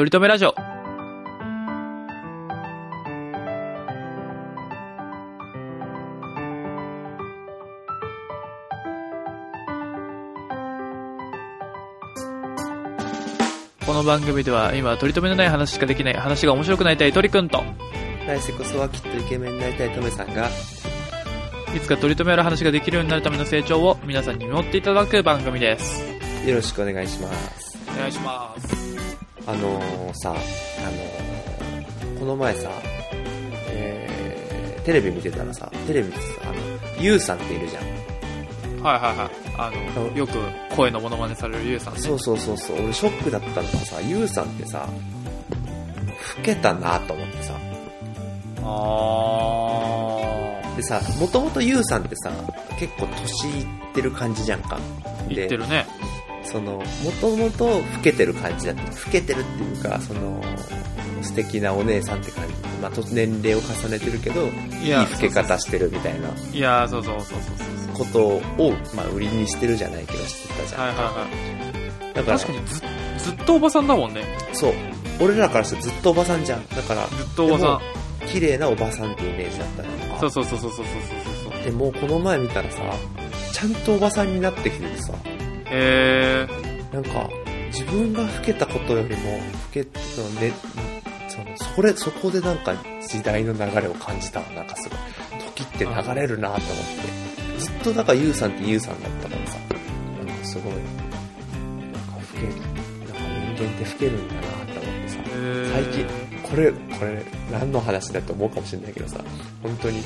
とりとめラジオ。この番組では今取り留めのない話しかできない話が面白くなりたい鳥くんと来世こそはきっとイケメンになりたいトメさんがいつか取り留めある話ができるようになるための成長を皆さんに見守っていただく番組です。よろしくお願いします。お願いしますあのー、さあのー、この前さえー、テレビ見てたらさテレビってさあのユウさんっているじゃん。はいはいはい。あのよく声のモノマネされるユウさんね。そうそうそうそう。俺ショックだったのがさユウさんってさ老けたなと思ってさ。あでさもともとユウさんってさ結構年いってる感じじゃんか。ー言ってるねその、もともと老けてる感じだった。老けてるっていうか、その、素敵なお姉さんって感じ。まあ、年齢を重ねてるけど、いい老け方してるみたいな。いや、そうそうそうそうことを、まあ、売りにしてるじゃないけど、してたじゃん。はいはいはい。だから、確かにずずっとおばさんだもんね。そう。俺らからしたらずっとおばさんじゃん。だから、ずっとおばさん。綺麗なおばさんってイメージだったね。そうそうそうそうそうそうそう。でも、この前見たらさ、ちゃんとおばさんになってきててさ、へえなんか自分が老けたことよりも老けそのねそのそれそこでなんか時代の流れを感じたわなんかすごい時って流れるなと思って。ずっとなんかユウさんってユウさんだったからさなんかすごいなんか老けなんか人間って老けるんだなと思ってさ最近これこれ何の話だと思うかもしれないけどさ本当に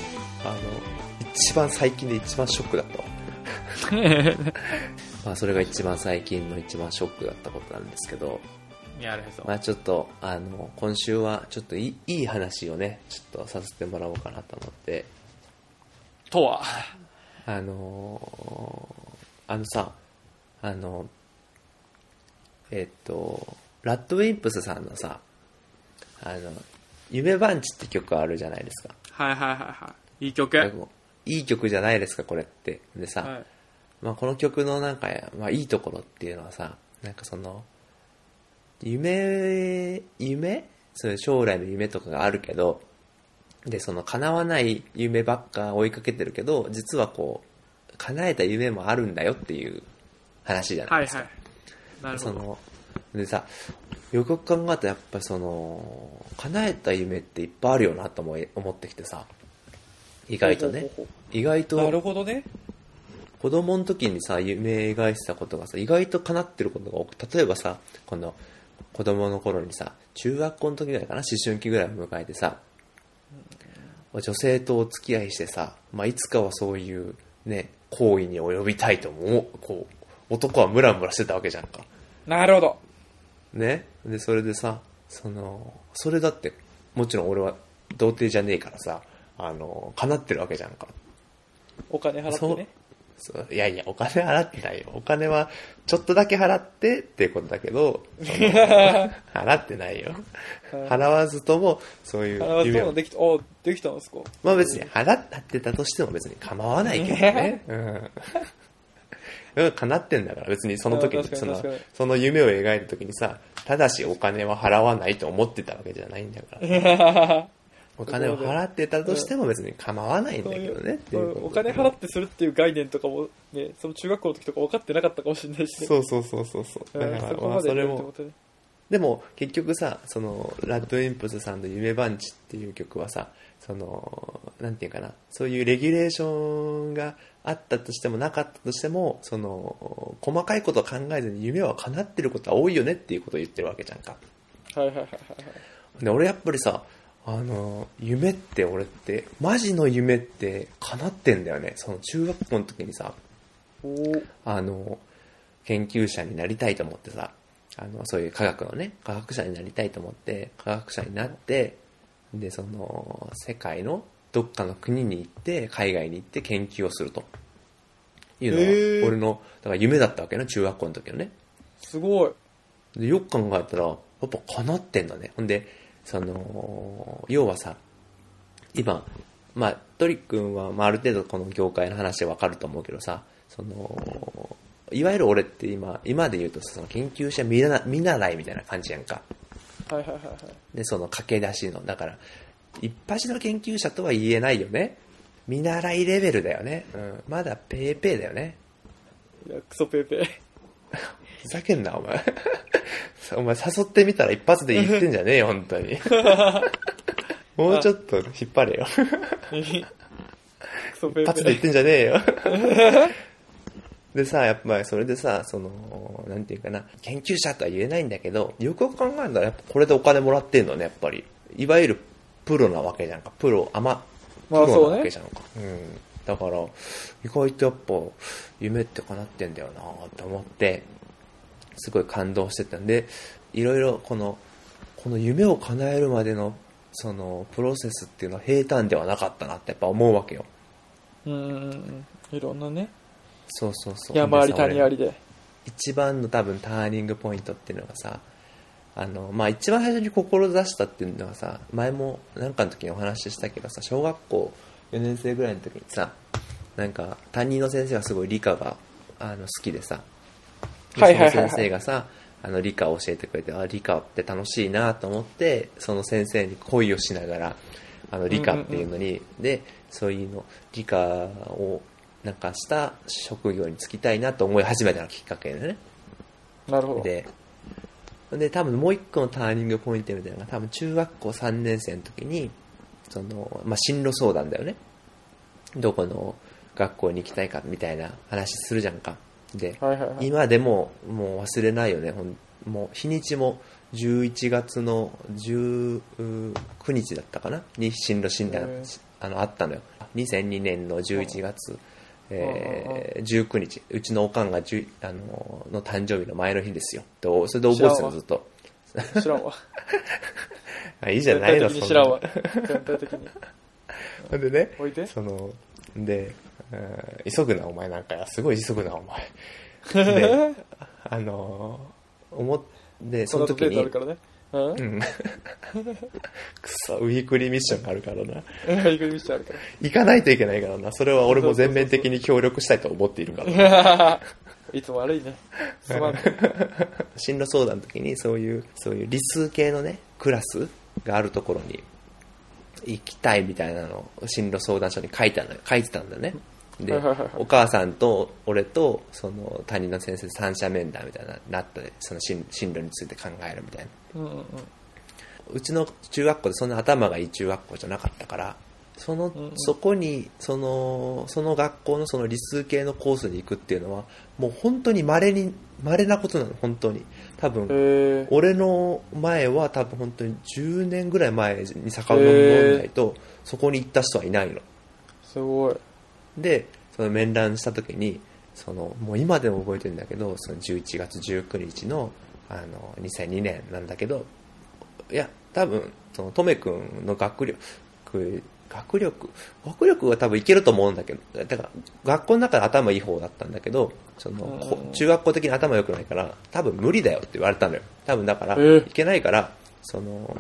あの一番最近で一番ショックだったわ まあそれが一番最近の一番ショックだったことなんですけど。まあちょっとあの今週はちょっといいいい話をねちょっとさせてもらおうかなと思って。とは。あのーあのさあのえっとラッドウィンプスさんのさあの「夢番地」って曲あるじゃないですか。はいはいはいはい。いい曲。いい曲じゃないですかこれって。でさ、はいまあ、この曲のなんか、まあ、いいところっていうのはさなんかその夢夢？そういう将来の夢とかがあるけどでその叶わない夢ばっか追いかけてるけど実はこう叶えた夢もあるんだよっていう話じゃないですか、はいはい。なるほど。そのでさよく考えたらやっぱその叶えた夢っていっぱいあるよなと思い思ってきてさ。意外とね。ほうほうほ意外となるほどね子供の時にさ夢描いてたことがさ意外と叶ってることが多く例えばさこの子供の頃にさ中学校の時ぐらいかな思春期ぐらいを迎えてさ女性とお付き合いしてさ、まあ、いつかはそういうね行為に及びたいと思うこう男はムラムラしてたわけじゃんか。なるほど。ね？でそれでさそのそれだってもちろん俺は童貞じゃねえからさあの叶ってるわけじゃんか。お金払ってねそういやいや、お金払ってないよ。お金は、ちょっとだけ払ってっていうことだけど、払ってないよ。払わずとも、そういうあ夢をそうなんできたあできたんですか？まあ別に払ってたとしても別に構わないけどね。うん。うん叶ってんだから別にその時あにそのその夢を描いた時にさただしお金は払わないと思ってたわけじゃないんだから お金を払ってたとしても別に構わないんだけどねっていうこと。お金払ってするっていう概念とかもねその中学校の時とか分かってなかったかもしれないし。ねそうそうそうそうそう。だうん。からまあそれもでも結局さそのラッドウィンプスさんの「夢番地」っていう曲はさそのなんていうかなそういうレギュレーションがあったとしてもなかったとしてもその細かいことを考えずに夢は叶ってることは多いよねっていうことを言ってるわけじゃんか。はいはいはいはい。で俺やっぱりさあの夢って俺ってマジの夢って叶ってんだよねその中学校の時にさあの、研究者になりたいと思ってさ、あの、そういう科学のね、科学者になりたいと思って、科学者になって、で、その、世界のどっかの国に行って、海外に行って研究をすると。いうのが、俺の、だから夢だったわけね、中学校の時のね。すごいで、よく考えたら、やっぱ叶ってんだね。ほんで、その、要はさ、今、まあ、トリックンは、まあ、ある程度この業界の話でわかると思うけどさ、その、いわゆる俺って今、今で言うとその研究者見習見習いみたいな感じやんか。はいはいはいはい。で、その駆け出しの。だから、一発の研究者とは言えないよね。見習いレベルだよね。うん。まだペーペーだよね。いや、クソペーペー。ふざけんな、お前。お前誘ってみたら一発で言ってんじゃねえよ、本当に。もうちょっと引っ張れよ。一発で言っー。てんじゃねえよ。でさ、やっぱりそれでさ、その、なんていうかな、研究者とは言えないんだけど、よくよく考えたらやっぱこれでお金もらってんのね、やっぱり。いわゆるプロなわけじゃんか。プロ、あま、プロなわけじゃんか。うん。だから、意外とやっぱ、夢って叶ってんだよなと思って、すごい感動してたんで、いろいろこの、この夢を叶えるまでの、その、プロセスっていうのは平坦ではなかったなってやっぱ思うわけよ。うん。いろんなね。そうそうそう。山あり谷ありで。一番の多分ターニングポイントっていうのがさ、あの、まあ、一番最初に志したっていうのがさ、前もなんかの時にお話ししたけどさ、小学校4年生ぐらいの時にさ、なんか担任の先生がすごい理科があの好きでさ、ではいはいはいはいその先生がさ、あの理科を教えてくれて、あ、理科って楽しいなと思って、その先生に恋をしながら、あの理科っていうのに、で、そういうの、理科をなんかした職業に就きたいなと思い始めたのがきっかけでね。なるほど。で、で、多分もう一個のターニングポイントみたいなのが、多分中学校3年生の時に、その、まあ、進路相談だよね。どこの学校に行きたいかみたいな話するじゃんか。で、はいはいはい。今でももう忘れないよね。もう日にちも11月の19日だったかな？に進路診断あのあったのよ。2002年の11月、えー19日。うちのおかんが10あのの誕生日の前の日ですよ。でおそれで覚えてたのずっと。知らんわ。あいいじゃないの、全体的に知らんわな。。全体的に。ほんでね、その、で、うん急ぐな、お前なんか、すごい急ぐな、お前。で、あのー、思って、そその時に。あの時にる、からね。うんうん。くそ、ウィークリーミッションがあるからな。行く道あるか行かないといけないからな。それは俺も全面的に協力したいと思っているから。ら。いつも悪いね。すまん。進路相談の時にそういう、そういう理数系のね、クラスがあるところに行きたいみたいなのを進路相談書に書いてたのよ書いてたんだよね。で お母さんと俺とその担任の先生で三者面談みたいななって、その進進路について考えるみたいな。うんうんうちの中学校でそんな頭がいい中学校じゃなかったから、その、んうんそこに、その、その学校のその理数系のコースに行くっていうのは、もう本当に稀に、稀なことなの、本当に。多分。俺の前は多分本当に10年ぐらい前に遡らないと、そこに行った人はいないの。すごい。で、その面談した時に、その、もう今でも覚えてるんだけど、その11月19日の、あの、2002年なんだけど、いや、多分、その、とめくんの学力、学力、学力は多分いけると思うんだけど、だから、学校の中で頭いい方だったんだけど、その、中学校的に頭良くないから、多分無理だよって言われたのよ。多分だから、えーいけないから、その、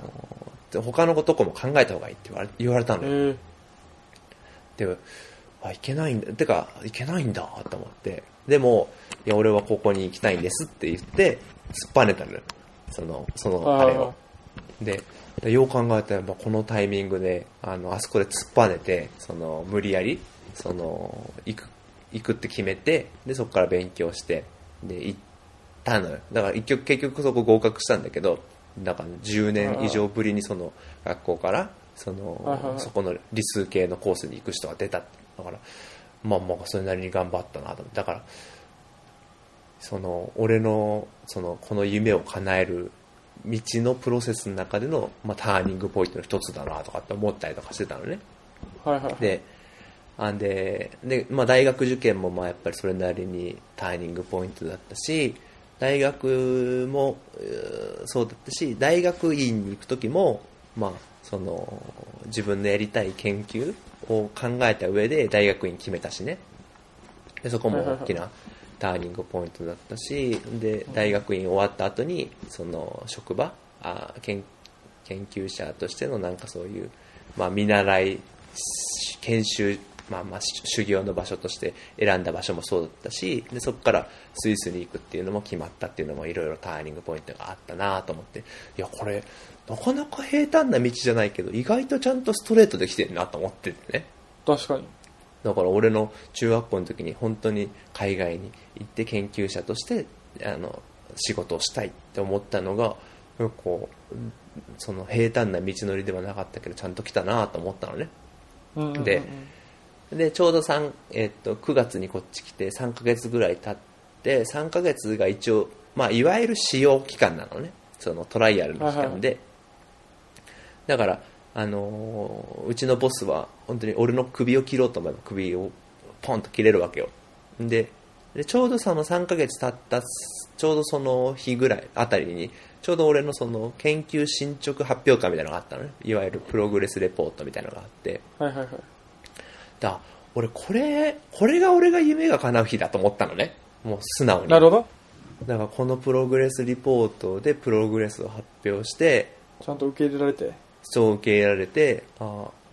他のとこも考えた方がいいって言われ言われたのよ。へえ。で、あ、いけないんだ。てか、いけないんだ、と思って。でも、いや、俺はここに行きたいんですって言って、突っぱねたのよ。その、その、あれを。で、でよう考えたら、まあこのタイミングで、あの、あそこで突っぱねて、その、無理やり、その、行く、行くって決めて、で、そこから勉強して、で、行ったのよ。だから、一曲、結局そこ合格したんだけど、だから10年以上ぶりにその、学校から、その、そこの理数系のコースに行く人が出た。だから、まあまあ、それなりに頑張ったなと思って。だから、その、俺の、その、この夢を叶える道のプロセスの中での、まあ、ターニングポイントの一つだなとかって思ったりとかしてたのね。はいはい。で、あんで、で、まあ大学受験もまあやっぱりそれなりにターニングポイントだったし、大学もそうだったし、大学院に行く時も、まあ、その、自分のやりたい研究を考えた上で大学院決めたしね。でそこも大きな ターニングポイントだったし、で、大学院終わった後に、その、職場、あ研研究者としてのなんかそういう、まあ、見習い、研修まあまあし修行の場所として選んだ場所もそうだったしでそこからスイスに行くっていうのも決まったっていうのもいろいろターニングポイントがあったなと思っていやこれなかなか平坦な道じゃないけど意外とちゃんとストレートできてるなと思っててね。確かに。だから俺の中学校の時に本当に海外に行って研究者としてあの仕事をしたいって思ったのがこうその平坦な道のりではなかったけどちゃんと来たなと思ったのね。うんうんうん。ででちょうど3、えっと9月にこっち来て3ヶ月ぐらい経って3ヶ月が一応、まあ、いわゆる使用期間なのね。そのトライアルの期間で、だから、あのーうちのボスは本当に俺の首を切ろうと思えば首をポンと切れるわけよででちょうどその3ヶ月経ったちょうどその日ぐらいあたりにちょうど俺のその研究進捗発表会みたいなのがあったのねいわゆるプログレスレポートみたいなのがあってはいはいはい。だ俺これこれが俺が夢が叶う日だと思ったのねもう素直になるほど。だからこのプログレスリポートでプログレスを発表してちゃんと受け入れられて。そう受け入れられてああ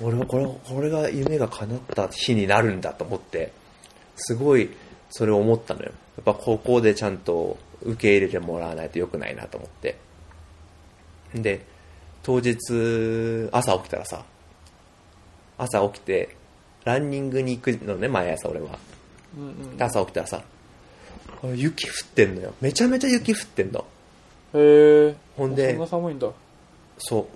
俺はこれこれが夢が叶った日になるんだと思ってすごいそれを思ったのよやっぱここでちゃんと受け入れてもらわないとよくないなと思ってで当日朝起きたらさ朝起きてランニングに行くのね毎朝俺はうんうん。で朝起きたらさあ雪降ってんのよめちゃめちゃ雪降ってんのへえ。ほんでそんな寒いんだ。そ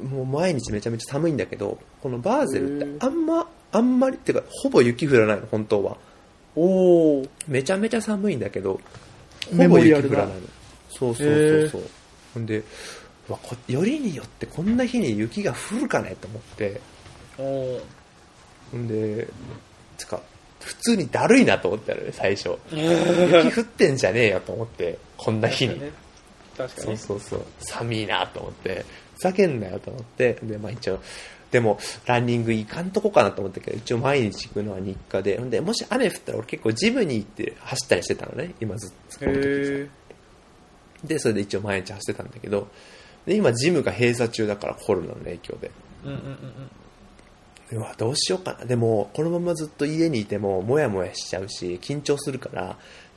うもう毎日めちゃめちゃ寒いんだけどこのバーゼルってあんまあんまりっていうかほぼ雪降らないの本当は。おお。めちゃめちゃ寒いんだけどメほぼ雪降らないの。そうそうそうそう。ほんでうわこよりによってこんな日に雪が降るかねと思って。ほんでつか普通にだるいなと思ったよね最初。雪雪降ってんじゃねえよと思ってこんな日に確かに。そうそう寒いなと思って。ふざけんなよと思って。でまあ一応でもランニング行かんとこかなと思ったけど一応毎日行くのは日課で。でもし雨降ったら俺結構ジムに行って走ったりしてたのね。今ずっと。でそれで一応毎日走ってたんだけど。で今ジムが閉鎖中だからコロナの影響で。うんうんうんうわどうしようかな。でもこのままずっと家にいてもモヤモヤしちゃうし緊張するからい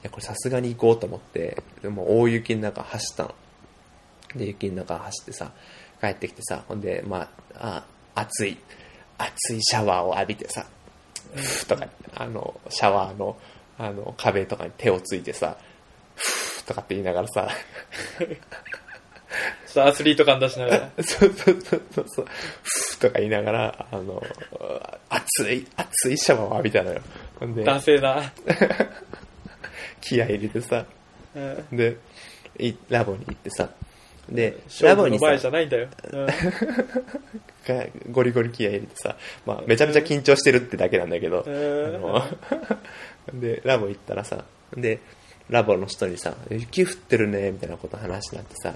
やこれさすがに行こうと思ってでも大雪の中走ったの。で雪の中走ってさ帰ってきてさほんでまああ暑い暑いシャワーを浴びてさふーとかあのシャワーのあの壁とかに手をついてさふーとかって言いながらさっとアスリート感出しながら。そうそうそうそうそう、ふーとか言いながら、あの、熱い、熱いシャワーを浴びたのよ。ほんで、男性な。気合い入れてさ、うん。で、いラボに行ってさ、で、ラ勝負のボにさ、前じゃないんだよ。うん。がゴリゴリ気合い入れてさ、まあ、めちゃめちゃ緊張してるってだけなんだけど、うんあの で、ラボ行ったらさ、で、ラボの人にさ、雪降ってるね、みたいなこと話になってさ、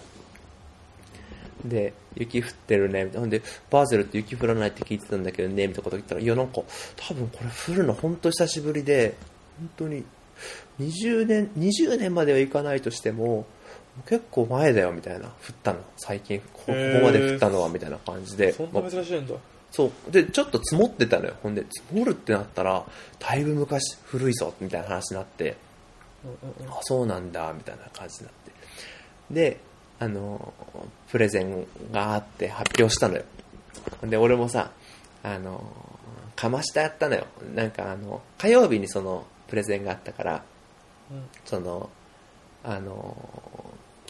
で、雪降ってるね、みたいな。ほんで、バーゼルって雪降らないって聞いてたんだけどね、みたいなこと言ったら、いや、なんか、多分これ降るの本当久しぶりで、本当に、20年、20年まではいかないとしても、結構前だよ、みたいな。降ったの、最近。ここまで降ったのは、みたいな感じで。そんな珍しいんだ。そう。で、ちょっと積もってたのよ。ほんで、積もるってなったら、だいぶ昔、古いぞ、みたいな話になって、うんうんうんあ、そうなんだ、みたいな感じになって。で、あの、プレゼンがあって発表したのよ。で、俺もさ、あの、かましたやったのよ。なんかあの、火曜日にその、プレゼンがあったから、うんその、あの、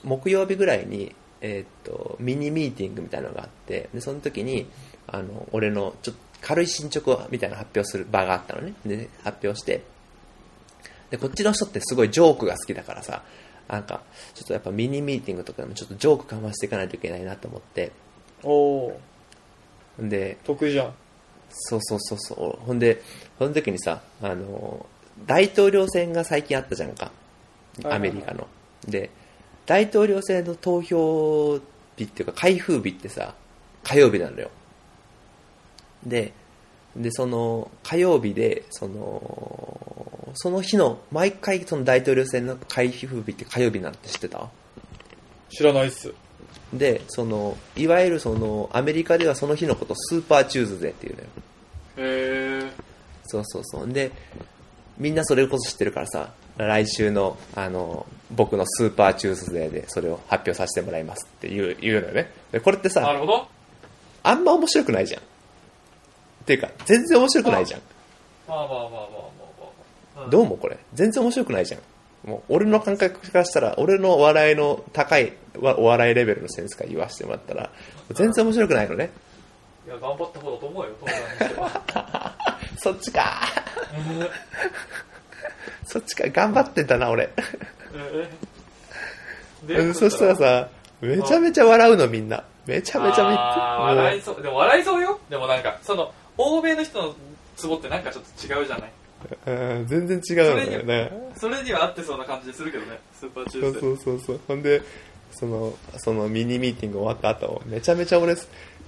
木曜日ぐらいに、えーっと、ミニミーティングみたいなのがあって、で、その時に、あの、俺の、ちょっと軽い進捗みたいなの発表する場があったのね。で、発表して、で、こっちの人ってすごいジョークが好きだからさ、なんか、ちょっとやっぱミニミーティングとかでもちょっとジョークかましていかないといけないなと思って、おおで、得意じゃん。そうそうそうそう。ほんで、その時にさ、あの、大統領選が最近あったじゃんか。はいはいアメリカの。で、大統領選の投票日っていうか開封日ってさ、火曜日なのよ。で、で、その火曜日で、その、その日の、毎回その大統領選の開票日って火曜日なんて知ってた？知らないっす。で、その、いわゆるその、アメリカではその日のことをスーパーチューズデーっていうのよ。へえ。そうそうそう。で、みんなそれこそ知ってるからさ、来週の、あの、僕のスーパーチューズデーでそれを発表させてもらいますって言う言うのよね。でこれってさ、なるほど。あんま面白くないじゃん。っていうか、全然面白くないじゃん。まあまあまあまあまあまあ。どうもこれ。全然面白くないじゃん。もう、俺の感覚からしたら、俺の笑いの高いわお笑いレベルのセンスから言わせてもらったら、全然面白くないのね。いや、頑張った方だと思うよ。そっちかそっちか、頑張ってんだな、俺。そしたらさ、めちゃめちゃ笑うのみんな。めちゃめちゃめっあー笑いそう。でも笑いそうよ。でもなんか、その、欧米の人のツボってなんかちょっと違うじゃない？うん全然違うんだよね。それには合ってそうな感じするけどね、スーパーチューズ。そうそうそう。ほんで、その、そのミニミーティング終わった後、めちゃめちゃ俺、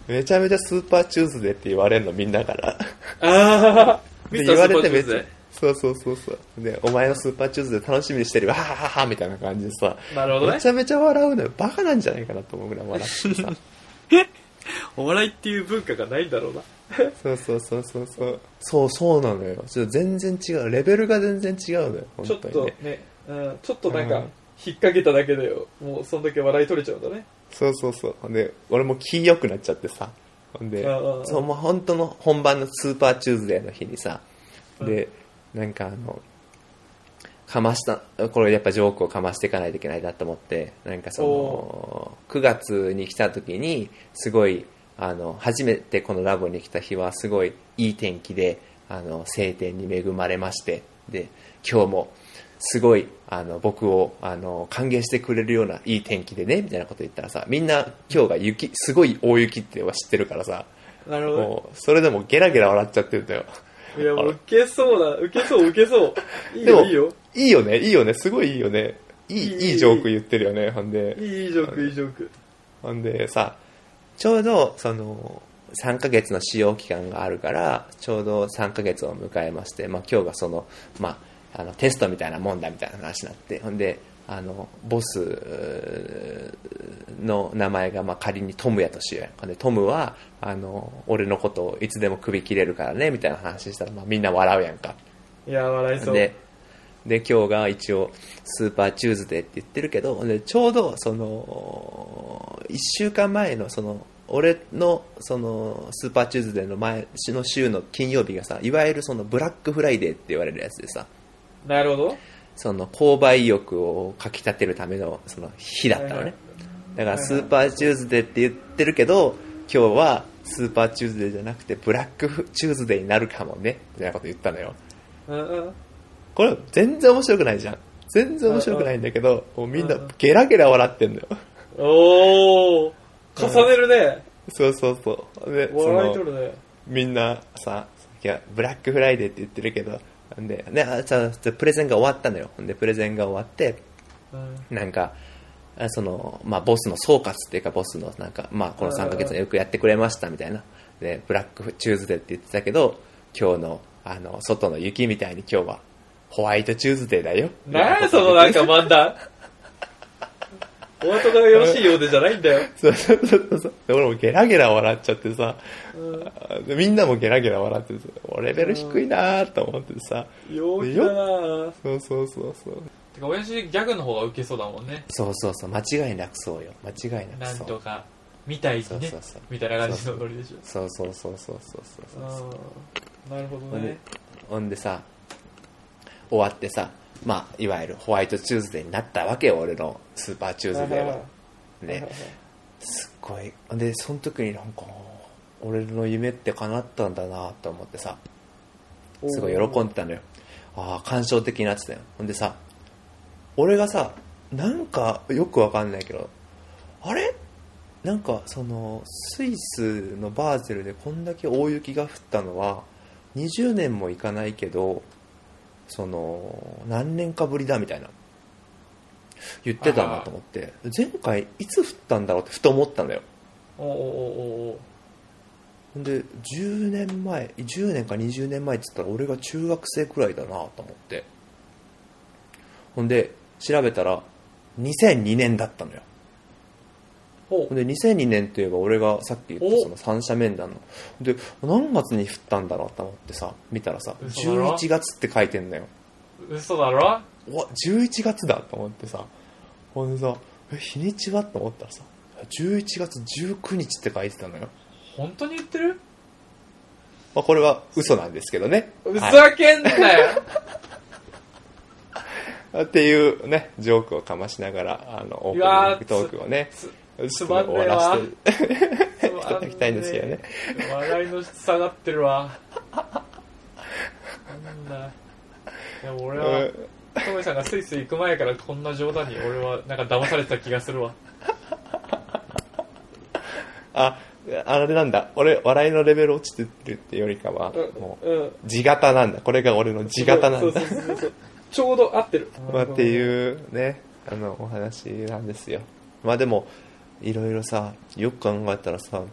めちゃめちゃスーパーチューズデーって言われるのみんなから。あー、ミでスター言われてめっちゃそうそうそうそう。で、お前のスーパーチューズデー楽しみにしてるわははははみたいな感じでさ、ー。なるほどねめち。ゃめちゃ笑うのよ。バカなんじゃないかなと思うぐらい笑ってさ。お笑いっていう文化がないんだろうな。そうそうそうそうそう。そうそうなのよ。ちょっと全然違う。レベルが全然違うのよ。ちょっと本当にね。ね、うん、ちょっとなんかうん、引っ掛けただけでよ、もうそんだけ笑い取れちゃうんだね。そうそうそう。ほんで、俺も気良くなっちゃってさ。ほんでうんうんう、んそう、もう本当の本番のスーパーチューズデーの日にさ、で、なんかあの、かました、これやっぱジョークをかましていかないといけないなと思って、なんかその、9月に来た時に、すごい、あの、初めてこのラボに来た日はすごいいい天気で、あの、晴天に恵まれまして、で、今日も、すごい、あの、僕を、あの、歓迎してくれるようないい天気でね、みたいなこと言ったらさ、みんな今日が雪、すごい大雪っては知ってるからさ、なるほどそれでもゲラゲラ笑っちゃってるんだよ。いや、もう、受けそうだ、受けそう、受けそう。いいよ、いいよ。いいよね、いいよね、すごいいいよね。いい、いいいいジョーク言ってるよね、ほんで。いい、いいジョーク、いいジョーク。ほんでさ、ちょうど、その、3ヶ月の使用期間があるから、ちょうど3ヶ月を迎えまして、まあ今日がその、まあ、あの、テストみたいなもんだみたいな話になって、ほんで、あの、ボスの名前が、まあ仮にトムやとしようやんか。で、トムは、あの、俺のことをいつでも首切れるからね、みたいな話したら、まあみんな笑うやんか。いや、笑いそう。で、で、今日が一応、スーパーチューズデーって言ってるけど、でちょうど、その、一週間前の、その、俺の、その、スーパーチューズデーの前の週の金曜日がさ、いわゆるその、ブラックフライデーって言われるやつでさ、なるほど。その、購買意欲をかき立てるための、その、日だったのね。だから、スーパーチューズデーって言ってるけど、今日は、スーパーチューズデーじゃなくて、ブラックチューズデーになるかもね、みたいなこと言ったのよ。うんうん。これ全然面白くないじゃん。全然面白くないんだけど、もうみんなゲラゲラ笑ってんだよ。おー、重ねるね。そうそうそう。で、笑い取るね。みんなさ、いや、ブラックフライデーって言ってるけど、んで、ね、あささプレゼンが終わったのよ。で、プレゼンが終わって、うんなんか、あその、まあ、ボスの総括っていうか、ボスの、なんか、まあ、この3ヶ月よくやってくれました、みたいな。で、ブラックチューズデーって言ってたけど、今日の、あの、外の雪みたいに今日は、ホワイトチューズデーだよ。なんやそのなんか漫談。お後がよろしいようでじゃないんだよ。そうそうそうそう。で俺もゲラゲラ笑っちゃってさ、うんでみんなもゲラゲラ笑っててさ、レベル低いなーと思ってさ、陽気だなぁ。そうそうそうそう。てか、親父ギャグの方がウケそうだもんね。そうそうそう、間違いなくそうよ。間違いななんくそう。とか、みたいにねそうそうそう。みたいな感じのノリでしょ。そうそうそうそうそうそうそう。あーなるほどね。、ほんでさ、終わってさ、まあ、いわゆるホワイトチューズデーになったわけよ、俺のスーパーチューズデーは。ね、すっごい。で、その時になんか、俺の夢って叶ったんだなと思ってさ、すごい喜んでたのよ。ああ、感傷的になってたよ。ほんでさ、俺がさ、なんかよくわかんないけど、あれ？なんかその、スイスのバーゼルでこんだけ大雪が降ったのは、20年もいかないけど、その、何年かぶりだみたいな。言ってたなと思って、前回いつ降ったんだろうってふと思ったのよ。おおおおおほんで、10年前、10年か20年前って言ったら俺が中学生くらいだなと思って。ほんで、調べたら、2002年だったのよ。で、2002年といえば俺がさっき言ったその三者面談の。で、何月に降ったんだろうと思ってさ、見たらさ、嘘だろ？11月って書いてんだよ。嘘だろ？うわ、11月だと思ってさ、ほんでさ、え、日にちはと思ったらさ、11月19日って書いてたのよ。本当に言ってる？まあ、これは嘘なんですけどね。ふはい。ざけんなよ、っていうね、ジョークをかましながら、あの、オープニングトークをね、つまんねえ終わいただきたいんですけどね。笑いの質下がってるわ。なんだ。でも俺はトメさんがスイスイ行く前からこんな冗談に俺はなんか騙されてた気がするわ。あ、あれなんだ。俺、笑いのレベル落ちてるってよりかは、もう、うん。地型なんだ。これが俺の地型なんだ。ちょうど合ってる。まあ、っていうね、あの、お話なんですよ。まあでも、いろいろさ、よく考えたらさ、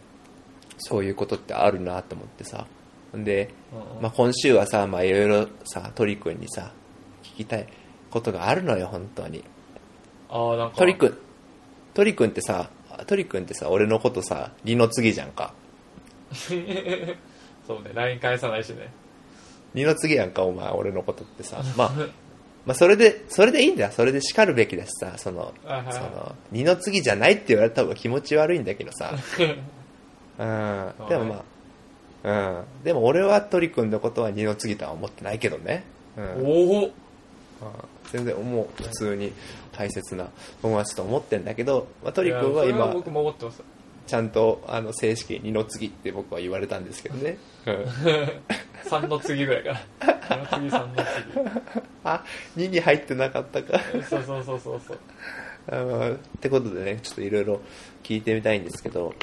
そういうことってあるなと思ってさ。で、うんまあ今週はさ、まあいろいろさ、鳥くんにさ、聞きたいことがあるのよ、本当に。ああなんか鳥くん、鳥くんってさ、鳥くんってさ、俺のことさ、二の次じゃんか。そうね LINE 返さないしね二の次やんか、お前、俺のことってさ。まあ、まあ、それで、それでいいんだよ。それで叱るべきだしさ、その、その、二の次じゃないって言われた方が気持ち悪いんだけどさ。うん。でもまあ、うん。でも俺は鳥くんのことは二の次とは思ってないけどね。うん。おおうん全然もう普通に大切な友達と思ってんだけど、まあ、鳥くんは今、僕も思ってますちゃんとあの正式に二の次って僕は言われたんですけどね。うん。3の次ぐらいから2の次3のあ、2に入ってなかったか。次そうそうそうそうそう。あのってことでね、ちょっといろいろ聞いてみたいんですけど、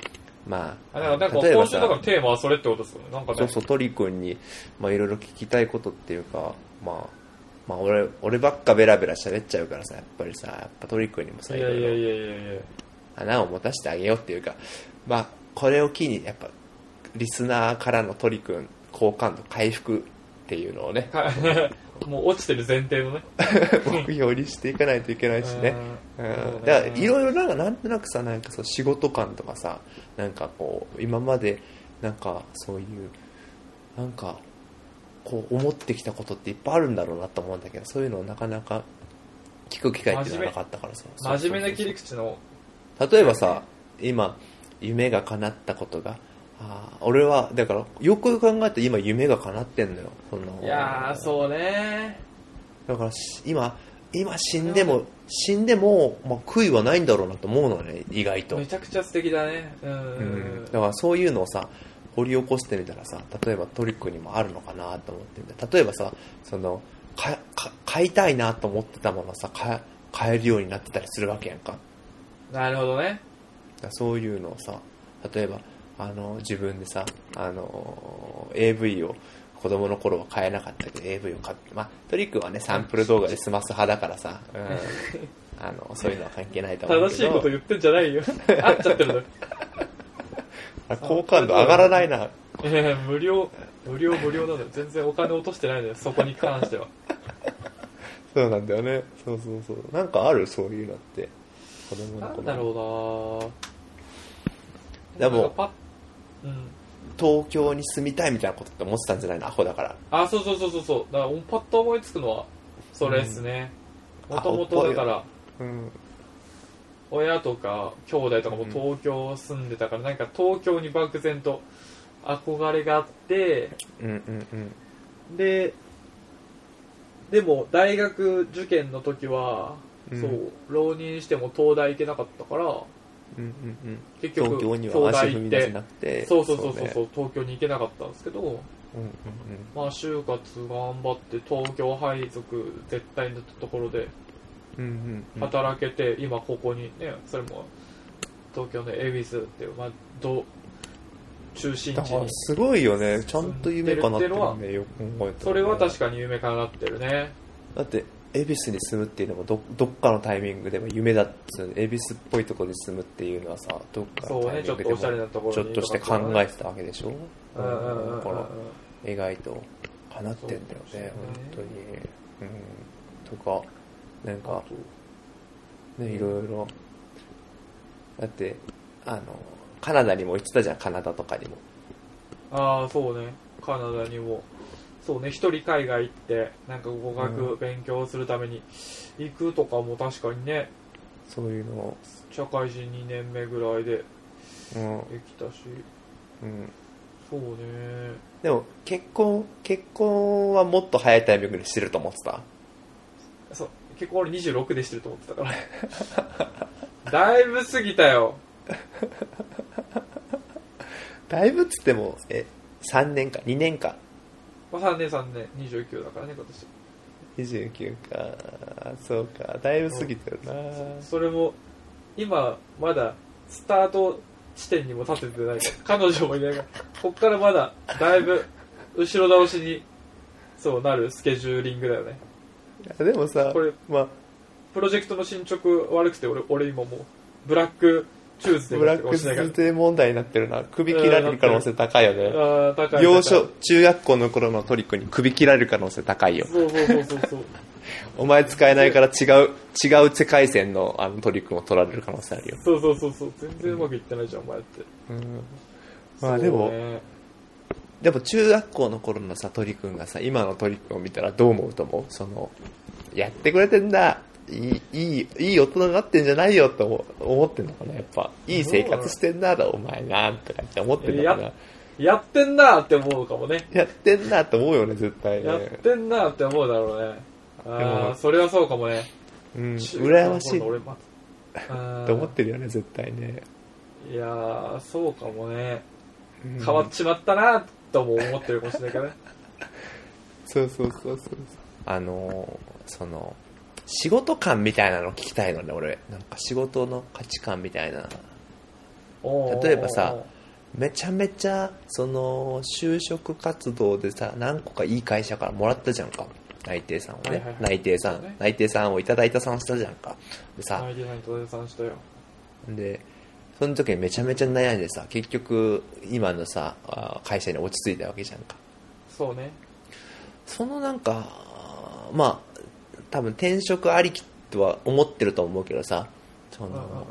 まあ、あなんか今週だかテーマはそれってことですよね。なんかね。そうそう、鳥くんに、まあいろいろ聞きたいことっていうか、まあ、まあ俺、俺ばっかベラベラ喋っちゃうからさ、やっぱりさ、やっぱ鳥くんにもさ、いいろ。いろやいやいやいやいや穴を持たせてあげようっていうか、まあ、これを機に、やっぱ、リスナーからの鳥くん、好感度回復っていうのをね、か もう落ちてる前提のね。目標にしていかないといけないしね。ううん。ん、だからいろいろなんかなんとなくさなんかそう仕事感とかさなんかこう今までなんかそういうなんかこう思ってきたことっていっぱいあるんだろうなと思うんだけどそういうのをなかなか聞く機会っていうのはなかったからさ。真面目な切り口の例えばさ今夢が叶ったことがあー俺はだからよく考えて今夢が叶ってんのよその。いやーそうね。だからし今今死んでも死んでも、まあ、悔いはないんだろうなと思うのね意外と。めちゃくちゃ素敵だね。うんうんだからそういうのをさ掘り起こしてみたらさ例えばトリックにもあるのかなと思って例えばさそのかか買いたいなと思ってたものさ買買えるようになってたりするわけやんかなるほどねらそういうのをさ例えばあの自分でさあの AV を子供の頃は買えなかったけど AV を買ってまあトリックはねサンプル動画で済ます派だからさ、うん、あのそういうのは関係ないと思うけど正しいこと言ってんじゃないよ 合っちゃってるのよあ好感度上がらないな。無料無料無料なのよ全然お金落としてないのよそこに関してはそうなんだよね。そうそうそう。なんかある？そういうのって。子供の頃。なんだろうでもなんかパッうん。東京に住みたいみたいなことって思ってたんじゃないの？アホだから。あそうそうそうそうそう。だからパッと思いつくのはそれですね。うん。もともとだからうん。親とか兄弟とかも東京住んでたから、なんか東京に漠然と憧れがあってうんうんうん。ででも大学受験の時は、うんそう浪人しても東大行けなかったからうんうんうん。結局東京には足踏み出せなくて。そうそうそうそうそうね東京に行けなかったんですけどうんうんまあ就活頑張って東京配属絶対になったところでうん。うんうんうん。働けて、今ここにねそれも東京の恵比寿っていう、まあ、ど中心地にすごいよね。ちゃんと夢かなってるね。よく考えたらねそれは確かに夢叶ってるねだって、恵比寿に住むっていうのもどどっかのタイミングでも夢だっつう恵比寿っぽいところに住むっていうのはさどっかのタイミングでそうねちょっとおして考えてたわけでしょ？だから意外と叶ってんだよねそう本当に。うん。とかなんあかねいろいろ。だってあの、カナダにも行ってたじゃん、カナダとかにも。ああ、そうね。カナダにも。そうね、一人海外行って、なんか語う学勉強するために行くとかも確かにね、そういうのを。社会人2年目ぐらいでうん。できたし、うん。そうね。でも、結婚、結婚はもっと早いタイミングでしてると思ってた？そう、結構俺26でしてると思ってたから。だいぶ過ぎたよ。だいぶっつっても、え、3年か、2年か。まあ、3年3年、29だからね、今年。29か。そうか。だいぶ過ぎてるなそれも、今、まだ、スタート地点にも立ててない。彼女もいないから、こっからまだ、だいぶ、後ろ倒しに、そうなるスケジューリングだよね。いやでもさこれ、まあ、プロジェクトの進捗悪くて、俺、俺今もう、ブラックチューズデーブラック押しながらズデー問題になってるな。首切られる可能性高いよね。ああ、高い。幼高少い、中学校の頃のトリックに首切られる可能性高いよ。そうそうそうそうそう。お前使えないから違う、違う世界線のあのトリックも取られる可能性あるよ。そうそうそうそう。全然うまくいってないじゃん、お前って。うん。まあでもねでも中学校の頃のさ、鳥くんがさ、今の鳥くんを見たらどう思うと思う？その、やってくれてんだ。いい、いい、いい大人になってんじゃないよと思思ってんのかなやっぱ。いい生活してんだろ、お前な、とかって思ってんのかなややってんなーって思うかもね。やってんなと思うよね、絶対やっね。てんなーって思うだろうね。ああ、それはそうかもね。うん、中羨ましい俺ま あと思ってるよね、絶対ね。ーいやー、そうかもね。うん変わっちまったなーとも思ってるかもしれないからね。そうそうそうそう。あのー、その、仕事感みたいなの聞きたいのね、俺。なんか仕事の価値観みたいな。例えばさ、めちゃめちゃ、その、就職活動でさ、何個かいい会社からもらったじゃんか。内定さんをね。はいはいはい内定さん、ね内定さんをいただいたさんしたじゃんか。でさ、はい、デザインとさんしたよ。で、その時にめちゃめちゃ悩んでさ、結局、今のさ、あ会社に落ち着いたわけじゃんか。そうね。そのなんか、まあ、多分転職ありきとは思ってると思うけどさ、その。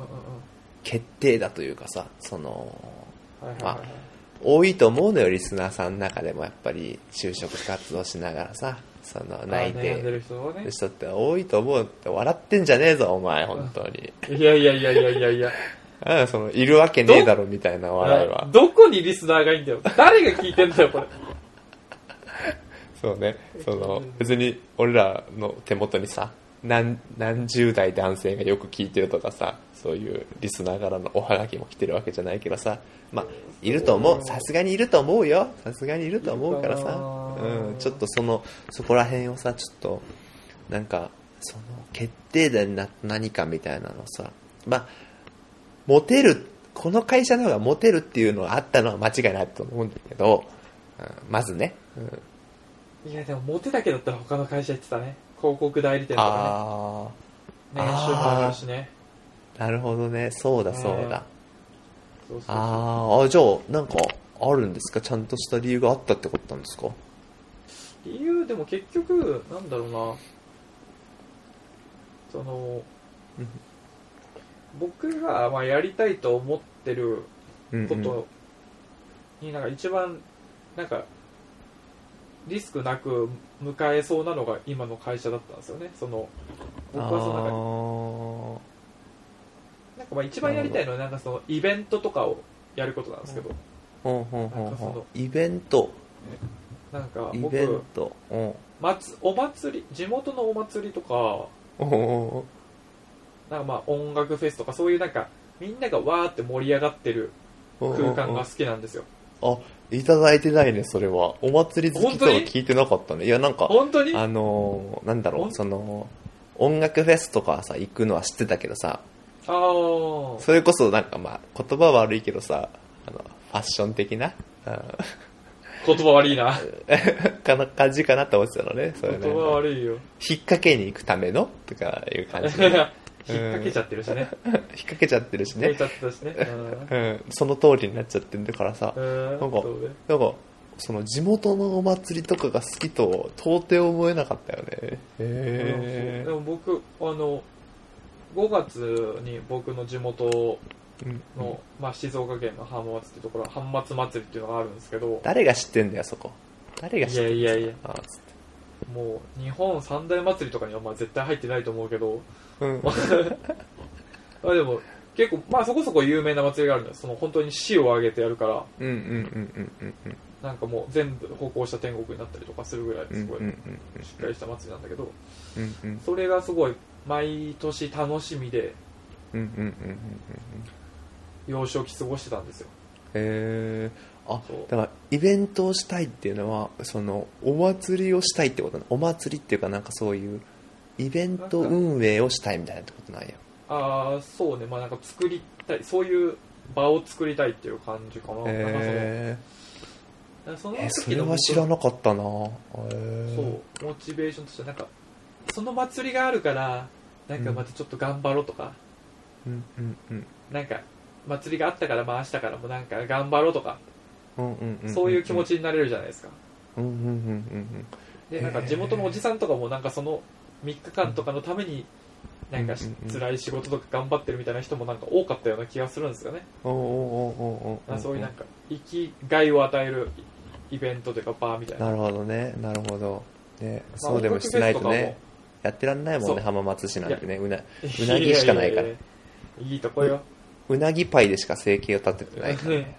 決定だというかさ、その、はいはいはいはい。多いと思うのよ、リスナーさんの中でもやっぱり就職活動しながらさ、その内あー悩んで定る人って多いと思うって笑ってんじゃねえぞ、お前、本当に。いやいやいやいやいやいや。あ あその、いるわけねえだろ、みたいな笑いは。どこにリスナーがいいんだよ。誰が聞いてんだよ、これ。そうね、その、別に俺らの手元にさ、何、何十代男性がよく聞いてるとかさ、そういうリスナーからのおはがきも来てるわけじゃないけどさ、まあ、いると思う。さすがにいると思うよ。さすがにいると思うからさ、うん、ちょっとその、そこら辺をさ、ちょっと、なんか、その、決定打になった何かみたいなのさ、まあ、モテる、この会社の方がモテるっていうのがあったのは間違いないと思うんだけど、うんまずね、うんいや、でも、モテだけだったら他の会社行ってたね。広告代理店とかあね。年収も上がるしね。あ、なるほどね。そうだそうだ。そうそうそう。あーあ、じゃあ、なんか、あるんですか？ちゃんとした理由があったってことなんですか？理由でも結局、なんだろうな。そのうん、僕がまあやりたいと思ってるうん、うん。ことになんか一番なんかリスクなく迎えそうなのが今の会社だったんですよね。その僕はそのなんかなんかまあ一番やりたいのはなんかそのイベントとかをやることなんですけど、ん。イベント、なんかイベン僕ト。うん。お祭り地元のお祭りとかなんかまあ音楽フェスとかそういうなんかみんながわーって盛り上がってる空間が好きなんですよあ、いただいてないね、それは。お祭り好きとは聞いてなかったね。いや、なんか、本当に？あのー、なんだろう、その、音楽フェスとかさ、行くのは知ってたけどさ、ああそれこそなんかまあ、言葉は悪いけどさ、あの、ファッション的な、うん。言葉悪いな。かな感じかなって思ってたのね。そ言れね。葉悪いよ。引っ掛けに行くための？とかいう感じ 引っで。掛けちゃってるしね引っ掛けちゃってるしね 引っ掛け。ちゃってたしねうん。その通りになっちゃってるからさう。んなんかなんか、その地元のお祭りとかが好きと到底思えなかったよね。へでも僕あの5月に僕の地元うんの、まあ、静岡県の浜松っていうところは浜松祭りっていうのがあるんですけど、誰が知ってんだよ、そこ。誰が知ってんだよ。いやいやいやもう日本三大祭りとかにはまあ絶対入ってないと思うけど、うん。ま あでも結構、まあそこそこ有名な祭りがあるんです。その本当に死を挙げてやるから、うんうんうんうんうんうん。なんかもう全部歩行した天国になったりとかするぐらいすごいしっかりした祭りなんだけど、うんうんそれがすごい毎年楽しみで幼少期過ごしてたんですよ。へえあそうだからイベントをしたいっていうのはそのお祭りをしたいってことなお祭りっていうかなんかそういうイベント運営をしたいみたいなってことなんや。ああ、そうね、まあなんか作りたい、そういう場を作りたいっていう感じかな。なんかへそのえそれは知らなかったな。へそえう、モチベーションとしてはなんか、その祭りがあるから、なんかまたちょっと頑張ろうとか、うん。うん。うん。なんか、祭りがあったから、まあ明日からもなんか頑張ろうとか、うん。うん。うん。そういう気持ちになれるじゃないですか。うん。うん。うん。うん。で、なんか地元のおじさんとかもなんかその3日間とかのために、なんかしうんうんうん。辛い仕事とか頑張ってるみたいな人もなんか多かったような気がするんですよね。おおおおおおそういうなんか、生きがいを与えるイベントというかバーみたいな。なるほどね。なるほど。ねまあそうでもしてないとねやってらんないもんね浜松市なんてね。うなうなぎしかないから。いいとこよ。うなぎパイでしか生計を立ててないから。ね。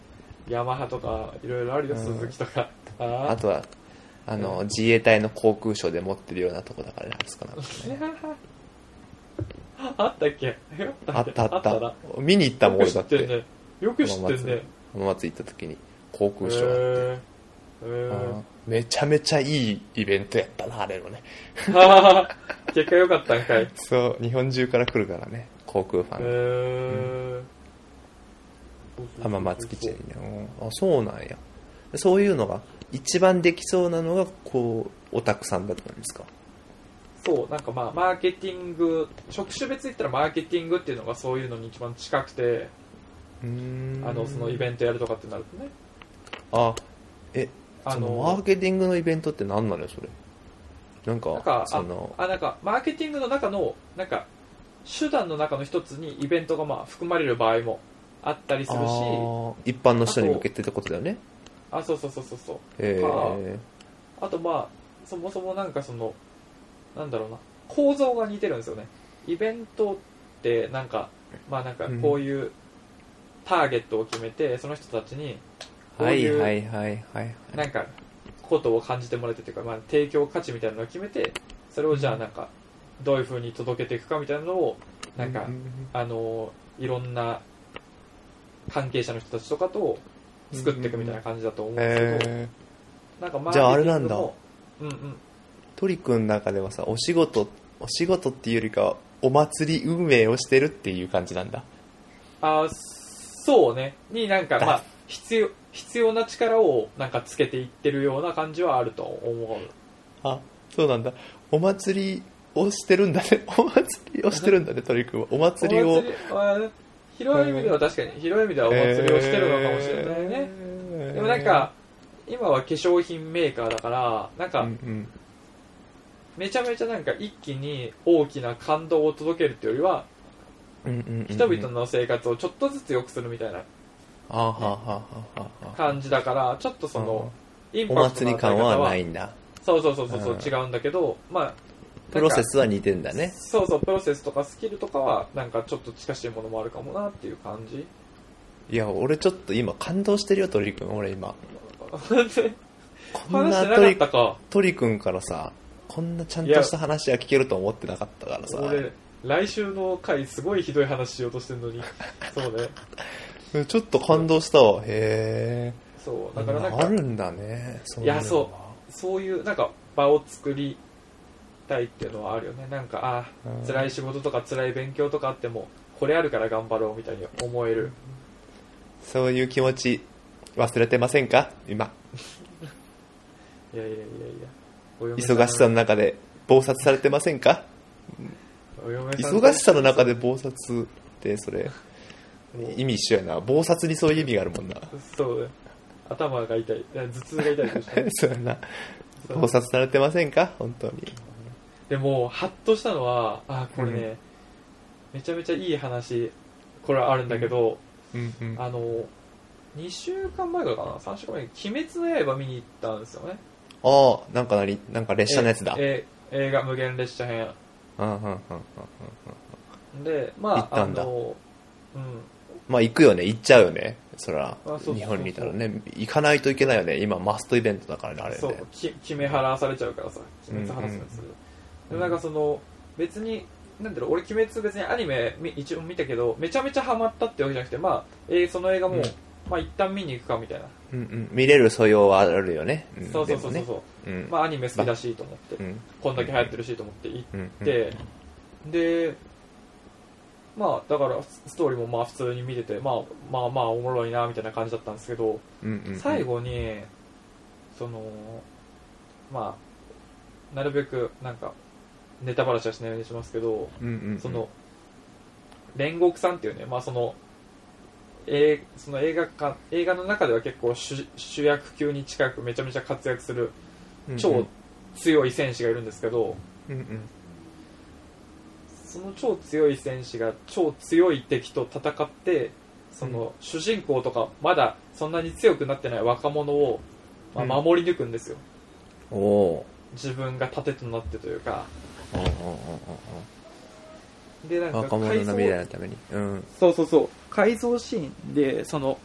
ヤマハとか、いろいろあるよ、うん。鈴木とか。ああとはあの自衛隊の航空ショーで持ってるようなとこだからねあそこなんかね。あったっけ？あったあった見に行ったもんよ俺だって。よく知ってんね。浜松行った時に航へ空ショー。あってめちゃめちゃいいイベントやったなあれのね。結果良かったんかい。へそう日本中から来るからね航空ファンー。浜松基地にね。うん。あそうなんや。そういうのが一番できそうなのがこうオタクさんだったんですか？そう、なんかまあ、マーケティング、職種別で言ったらマーケティングっていうのがそういうのに一番近くて、あの、そのイベントやるとかってなるとね。あえあそのマーの、ケティングのイベントって何なのよそれ？なんかなんか、そのあ、あなんか、マーケティングの中の、なんか、手段の中の一つにイベントがまあ含まれる場合もあったりするし、一般の人に向けてってことだよねあ、そうそうそうそうそう。ええあとまあ、そもそもなんかその、なんだろうな、構造が似てるんですよね。イベントってなんか、まあなんかこういうターゲットを決めて、その人たちに、こうはいはいはいはい。なんか、ことを感じてもらってというか、まあ提供価値みたいなのを決めて、それをじゃあなんか、どういう風に届けていくかみたいなのを、なんかう、ん。あの、いろんな関係者の人たちとかと作っていくみたいな感じだと思うんですけど、えなんかじゃああケれなんだ。うんうん。トリ君の中ではさお仕事お仕事っていうよりかはお祭り運営をしてるっていう感じなんだ。あーそうね。になんか、だ。まあ、必要、必要な力をなんかつけていってるような感じはあると思う。あそうなんだ。お祭りをしてるんだね。お祭りをしてるんだねトリ君は。お祭りを広い意味では確かに、広い意味ではお祭りをしてるのかもしれないね。えー。でもなんか、今は化粧品メーカーだから、なんかうん、うん。めちゃめちゃなんか一気に大きな感動を届けるっていうよりは、人々の生活をちょっとずつ良くするみたいな感じだから、ちょっとその、インおパクトのはないんだ。そうそうそうそう違うんだけど、まあ、プロセスは似てんだねそうそう、プロセスとかスキルとかは、なんかちょっと近しいものもあるかもなっていう感じ。いや俺ちょっと今感動してるよトリ君俺今 こんななトリかったか。トリ君からさこんなちゃんとした話が聞けると思ってなかったからさ俺、来週の回すごいひどい話しようとしてんのに。そうね。ちょっと感動したわへそう。えだからなんか、あるんだねいやそうそういうなんか場を作りたいっていうのはあるよね。なんか、あうんあ、辛い仕事とか辛い勉強とかあっても、これあるから頑張ろうみたいに思える。そういう気持ち忘れてませんか？今 いやいやいやいや。忙しさの中で暴殺されてませんか？忙しさの中で暴殺ってそれ意味一緒やな暴殺にそういう意味があるもんなそうね。頭が痛い。頭痛が痛い。そうやなそう暴殺されてませんか？本当にでも、ハッとしたのは、あ、これね、めちゃめちゃいい話、これはあるんだけど、うんうん。ああの、2週間前からかな ?3 週間前に鬼滅の刃見に行ったんですよね。あ、なんか何？なんか列車のやつだ。ええ映画無限列車編。うんうんうんうんうんで、まあ、行ったんだあの、うん。まあ行くよね、行っちゃうよね。そら日本にいたらね、行かないといけないよね。今マストイベントだからね、あれそう決め払わされちゃうからさ、鬼滅ハラスメントする。でもなんかその、別に、なんだろう、俺鬼滅別にアニメみ一応見たけど、めちゃめちゃハマったってわけじゃなくて、まあ、えーその映画も、うんまあ一旦見に行くかみたいな。うんうん。見れる素養はあるよね。んそうそうそうそう。ねうん。まあアニメ好きだしと思って、うん。こんだけ流行ってるしと思って行っ。て、で、まあだからストーリーもまあ普通に見てて、まあまあまあおもろいなみたいな感じだったんですけど、うんうんうん最、後にそのまあなるべくなんかネタバラシはしないようにしますけど、うんうんうん。その煉獄さんっていうねまあそのえーその映画館映画の中では結構主主役級に近くめちゃめちゃ活躍する超強い戦士がいるんですけど、うんうん。その超強い戦士が超強い敵と戦ってその主人公とかまだそんなに強くなってない若者を、まあ、うん。守り抜くんですよ、おお自分が盾となってというかーうんうんうんでなんかうん若者の未来のために。うん。そうそうそう。改造シーンでその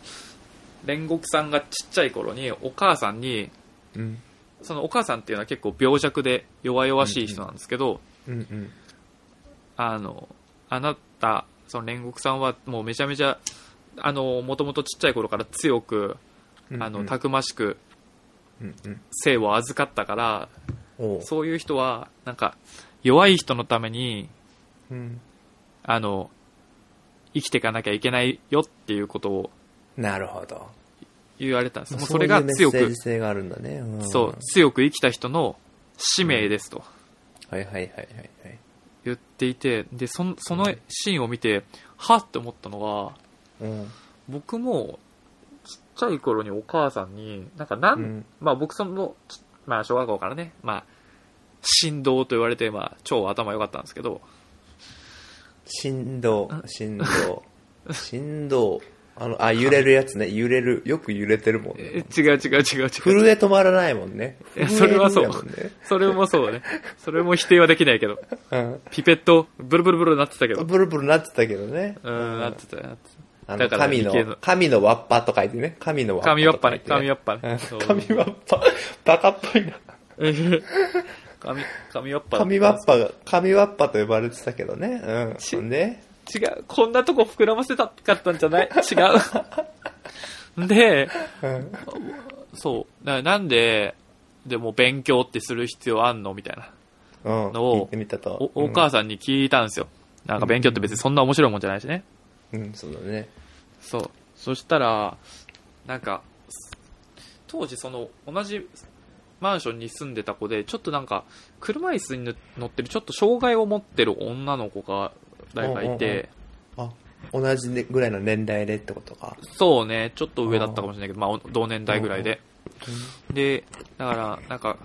煉獄さんがちっちゃい頃にお母さんにうん。そのお母さんっていうのは結構病弱で弱々しい人なんですけど、うんうん。あの、あなた、その煉獄さんはもうめちゃめちゃ、あの、もともとちっちゃい頃から強く、うんあの、たくましくうんうん。生を預かったから、そういう人は、なんか、弱い人のために、うん。あの、生きていかなきゃいけないよっていうことをなるほど。言われたんです。もうそれが強くそうがあるんだね。ん。そう、強く生きた人の使命ですと。はいはいはいはいはい。言っていて、で、そのそのシーンを見て、はっって思ったのは、うん。僕もちっちゃい頃にお母さんになんかなん、うん。まあ僕そのちまあ小学校からねまあ振動と言われてまあ超頭良かったんですけど。振動振動振動あのあ揺れるやつね。揺れる。よく揺れてるもんえね違う違う違う違う。震え止まらないもんね。いやそれはそう。それもそうね。それも否定はできないけど。うん。ピペットブルブルブルなってたけど。ブルブルなってたけどね。うんなってたなってあのだから神のの。神のワッパと書いてね。神のワッパた神ワッパね神ワッパうんね神ワッパバカっぽいな 神神ワッパ神ワッパが神ワッパと呼ばれてたけどね。うん。ちほんで？違う。こんなとこ膨らませたかったんじゃない？違う。でうん。そう。ななんで、でも勉強ってする必要あんの？みたいな。うん。のをおお母さんに聞いたんですよ。なんか勉強って別にそんな面白いもんじゃないしね。うん。うんそうだね。そう。そしたら、なんか、当時その同じマンションに住んでた子で、ちょっとなんか、車椅子に乗ってるちょっと障害を持ってる女の子が、誰かいて、あ同じねぐらいの年代でってことか。そうね、ちょっと上だったかもしれないけど、まあ同年代ぐらいで。で、だから、なんか、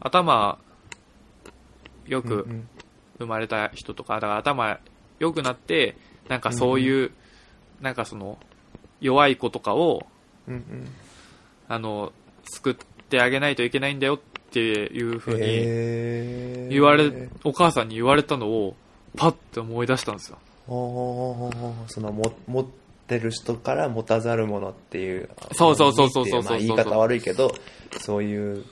頭、よく、うんうん。生まれた人とか、だから頭良くなって、なんかそういう、なんかその、弱い子とかを、うんうん。あの、救ってあげないといけないんだよっていう風にへー言われ、お母さんに言われたのを、パッて思い出したんですよ。そのも持ってる人から持たざるものっていうそうそうそうそうそうまあ言い方悪いけどそういう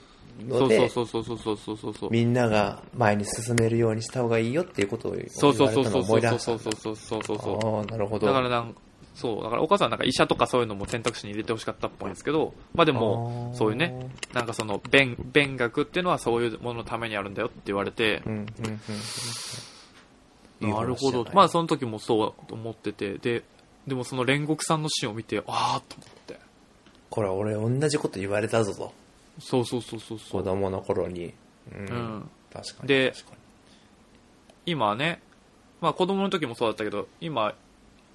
そうのでそうそうそうそうそうそうそう。みんなが前に進めるようにした方がいいよっていうことを言そうそうそうわれたのをそうそう思い出したそうそうそうそうそうそう。ああなるほどだからなんそう、だからお母さんなんか医者とかそういうのも選択肢に入れてほしかったっぽいんですけど、まあでも、そういうね、なんかその、勉、勉学っていうのはそういうもののためにあるんだよって言われて、なるほど。まあその時もそうと思ってて、で、でもその煉獄さんのシーンを見て、ああと思って。これ俺同じこと言われたぞとそうそうそうそうそう。子供の頃にうん、うん。確かにで今ね、まあ子供の時もそうだったけど、今、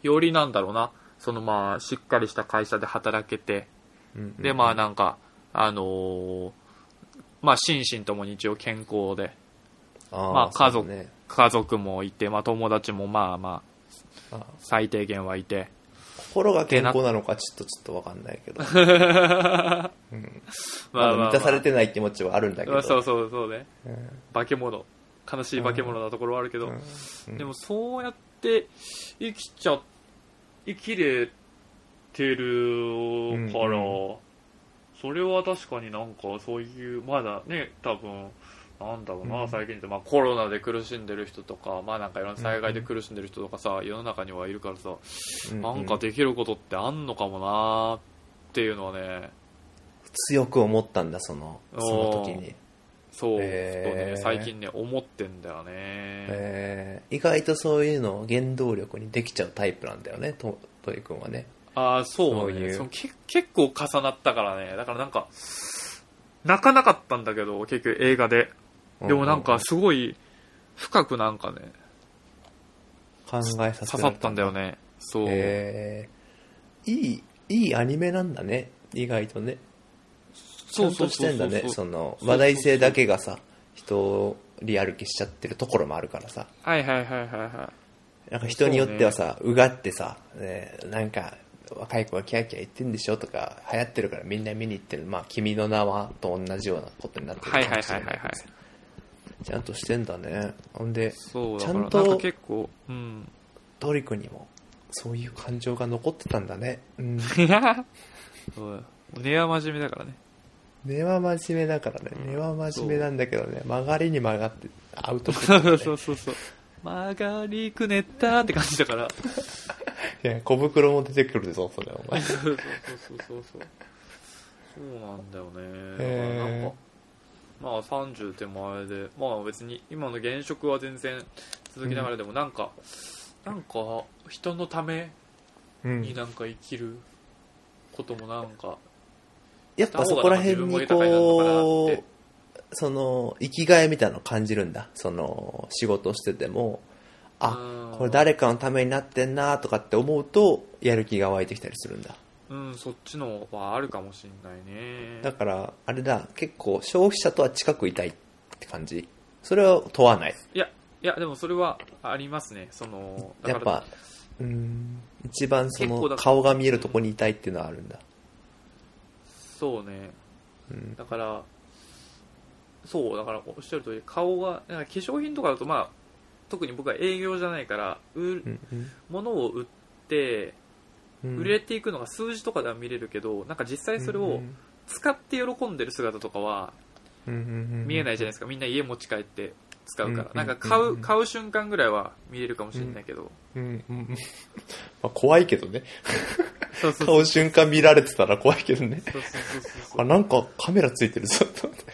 よりなんだろうな、そのまあ、しっかりした会社で働けて、にうんうん。で、まあなんか、あのーまあ心身ともに一応健康で、あーまあ家族ね。家族もいて、まあ友達もまあまあ、あ最低限はいて、心が健康なのかちょっとちょっとわかんないけど。うん。まあ満たされてない気持ちはあるんだけど。まあそうそうそうね。うん。化け物。悲しい化け物なところはあるけど、うん。でもそうやって生きちゃ、生きれてるから、うんそれは確かになんかそういう、まだね、多分、なんだろうな、うん。最近って、まあコロナで苦しんでる人とか、まあなんかいろんな災害で苦しんでる人とかさ、世の中にはいるからさ、うんなんかできることってあんのかもなっていうのはね、強く思ったん。だ、その、その時に。そう、へーね、最近ね、思ってんだよね。えー意外とそういうのを原動力にできちゃうタイプなんだよね、とトイ君はね。ああ、そうねそのけ。結構重なったからね。だからなんか、泣かなかったんだけど、結局映画で。でもなんかすごい深くなんかね、考えさせ刺さったんだよ。ね。そう。えーいい、いいアニメなんだね、意外とね。ちゃんとしてんだね、その、話題性だけがさ、人をリアル気しちゃってるところもあるからさ。はいはいはいはいはなんか人によってはさ、うがってさ、ね、なんか、若い子がキャーキャー言ってんでしょとか、流行ってるからみんな見に行ってる。まあ、君の名はと同じようなことになってるはいかもしれないはいはいはいちゃんとしてんだね。ほんでちゃんと結構、うん。トリ君にも、そういう感情が残ってたんだね。うん。そう根は真面目だからね。根は真面目だからね。うん根は真面目なんだけどね、曲がりに曲がって、アウトプッそうト、ね。そうそうそう。曲がりくねったって感じだから。いや、小袋も出てくるぞ、それお前。そうそうそうそうそう。なんだよね。なんか、まあ30手前で、まあ別に今の現職は全然続きながらでもなんか、なんか人のためうんになんか生きることもなんか、やっぱそこら辺にこう、その、生きがいみたいなのを感じるんだ。その、仕事をしてても、あ、うんこれ誰かのためになってんなとかって思うと、やる気が湧いてきたりするんだ。うん、そっちのはあるかもしんないね。だから、あれだ、結構消費者とは近くいたいって感じ。それは問わない。いや、いや、でもそれはありますね。その、やっぱ、うん、一番その顔が見えるとこにいたいっていうのはあるんだ。そうね。うん。だから、そう、だからおっしゃる通り、顔が、なんか化粧品とかだと、まあ、特に僕は営業じゃないから、売るうんうん物を売って、うん売れていくのが数字とかでは見れるけど、なんか実際それを使って喜んでる姿とかは見えないじゃないですか。みんな家持ち帰って使うから。うんなんか買う、うん買う瞬間ぐらいは見れるかもしれないけど。うんうんうん まあ、怖いけどね。そうそうそう。顔瞬間見られてたら怖いけどね。そうそうそうそうあ、なんかカメラついてるぞ、と思って。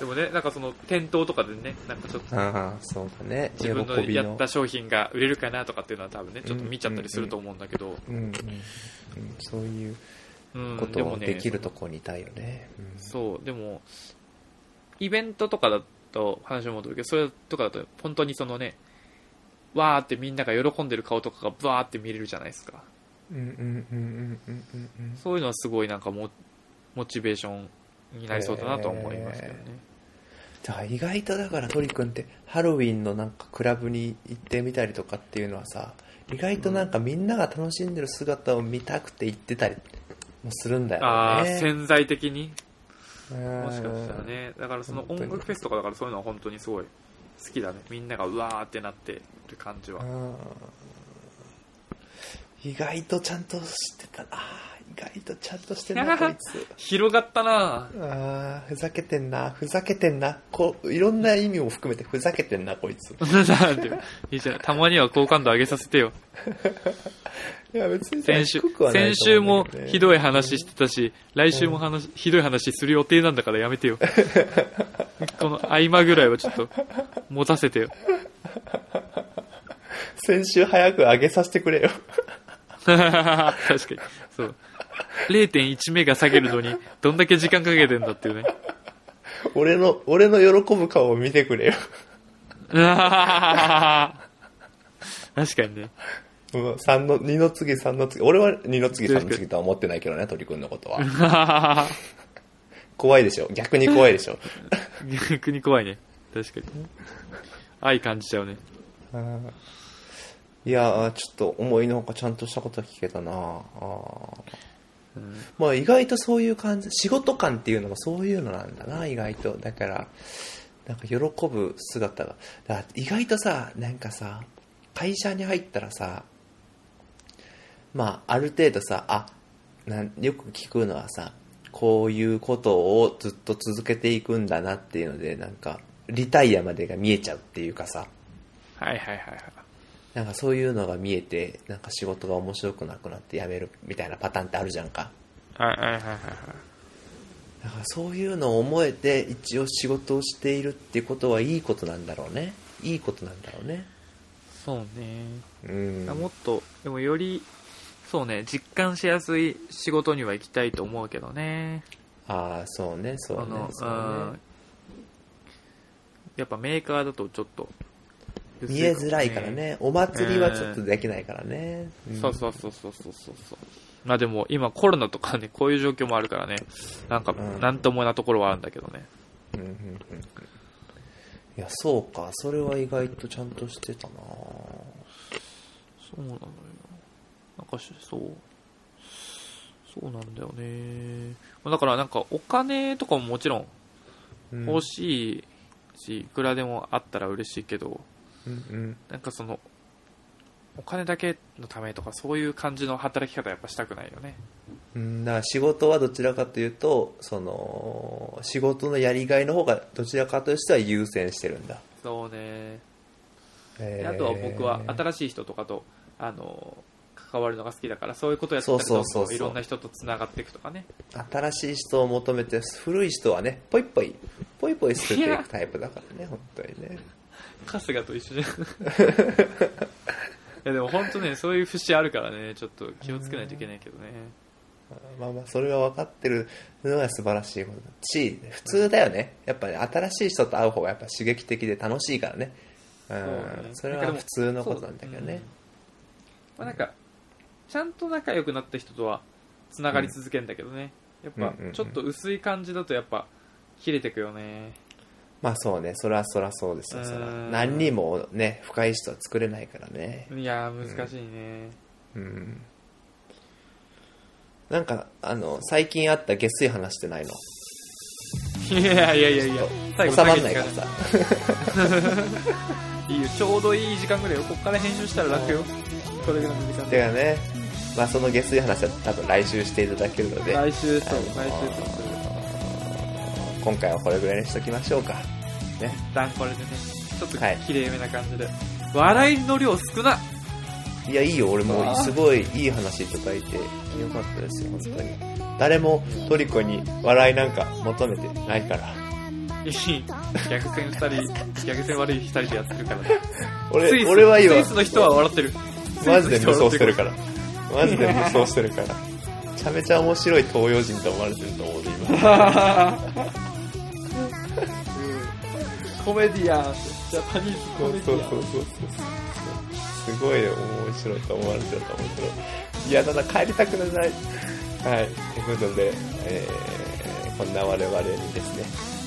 でもね、なんかその店頭とかでね、なんかちょっとああ、そうだね。喜自分のやっ。た商品が売れるかなとかっていうのは多分ね、ちょっと見ちゃったりすると思うんだけど、うんうんうん、そういううん、ことをできるとこにいたいよね。うんそう、でも、イベントとかだと話を戻るけど、それとかだと本当にそのね、わーってみんなが喜んでる顔とかがバーって見れるじゃないですか。うんうんうんうんうんうんうんそういうのはすごいなんかモモチベーションになりそうだなとは思いますけどね。だから意外とだからトリ君ってハロウィンのなんかクラブに行ってみたりとかっていうのはさ意外となんかみんなが楽しんでる姿を見たくて行ってたりもするんだよねああ、潜在的に？ももしかしたらね。だからその音楽フェスとかだからそういうのは本当にすごい好きだね。みんながうわーってなってる感じは。意外とちゃんとしてたな意外とちゃんとしてんな こいつ広がったなあーふざけてんなふざけてんなこういろんな意味も含めてふざけてんなこいつ いいじゃん。たまには好感度上げさせてよ。いや別に先週先週もひどい話してたし、来週も話、ひどい話する予定なんだからやめてよ。この合間ぐらいはちょっと、持たせてよ。先週早く上げさせてくれよ 確かに。そう。0.1メガ下げるのに、どんだけ時間かけてんだっていうね。俺の俺の喜ぶ顔を見てくれよ 確かにね。うん、3の、2の次、3の次。俺は2の次、3の次とは思ってないけどね、鳥くんのことは。怖いでしょ逆に怖いでしょ逆に怖いね。確かに。愛感じちゃうね。いやー、ちょっと思いのほかちゃんとしたこと聞けたなあーうんまあ意外とそういう感じ、仕事感っていうのもそういうのなんだな、意外と。だから、なんか喜ぶ姿が。意外とさ、なんかさ、会社に入ったらさ、まあある程度さ、あ、なんよく聞くのはさ、こういうことをずっと続けていくんだなっていうので、なんか、リタイアまでが見えちゃうっていうかさ、はいはいはいはい。なんかそういうのが見えて、なんか仕事が面白くなくなって辞めるみたいなパターンってあるじゃんか。はいはいはいはいはい。だからそういうのを思えて一応仕事をしているっていうことはいいことなんだろうね。いいことなんだろうね。そうね。うん。もっと、でもより、そうね、実感しやすい仕事には行きたいと思うけどね。ああ、そうね、そうねううんね。やっぱメーカーだとちょっと、見えづらいから。ね。お祭りはちょっとできないからね。んそうそうそうそうそうそうそう。まあでも今コロナとかね、こういう状況もあるからね、なんかうん、なんともなところはあるんだけどね。うんうんうんいや、そうか。それは意外とちゃんとしてたなそうなのよ。なんかし、そう。そうなんだよね。まあだからなんかお金とかももちろんうん欲しいし、いくらでもあったら嬉しいけど、うんうん。なんかその、お金だけのためとかそういう感じの働き方やっぱしたくないよね。うん、だから仕事はどちらかというと、その、仕事のやりがいの方がどちらかとしては優先してるんだ。そうね。えーであとは僕は新しい人とかと、あの、関わるのが好きだから、そういうことやったらそうそうそうそう。いろんな人と繋がっていくとかね。新しい人を求めて古い人はねポイポイポイポイ捨てていくタイプだからね本当にね。春日と一緒じゃん。いやでも本当ね、そういう節あるからね、ちょっと気をつけないといけないけどね。まあまあそれが分かってるのが素晴らしいことだ。し普通だよね。やっぱり新しい人と会う方がやっぱ刺激的で楽しいからね。うん。そうね。それは普通のことなんだけどね。まあなんか、ちゃんと仲良くなった人とは繋がり続けるんだけどね。やっぱうんうんうん、ちょっと薄い感じだとやっぱ、切れてくよね。まあそうね。それはそりゃそうですよ。そら。うん。何人もね深い人は作れないからね。いやー、難しいね。うん。なんかあの最近あった下水話ってないの？いやいやいやいや、最後収まんないから下さ。いいよ、ちょうどいい時間ぐらいよ。こっから編集したら楽よ。これぐらいの時間で。てかね、まあ、その下水話は多分来週していただけるので、来週そう、あの来週そう。今回はこれぐらいにしときましょうか。ね。一旦これでね、ちょっとはい綺麗めな感じで。笑いの量少ないや、いいよ、俺もすごいいい話いただいて、よかったですよ、本当に。誰もトリコに笑いなんか求めてないから。いい逆線二人、逆線悪い二人でやってるから 俺俺はいいわ。スイスの人は笑ってる。マジで無双してるかから。マジで無双してるから。めちゃめちゃ面白い東洋人と思われてると思うで、今。ら。コメディアン、ジャパニーズコメディアン。そうそうそうそう。すごい面白いと思われてると思うけど。いや、ただ帰りたくない。はい。ということで、えー、こんな我々にですね、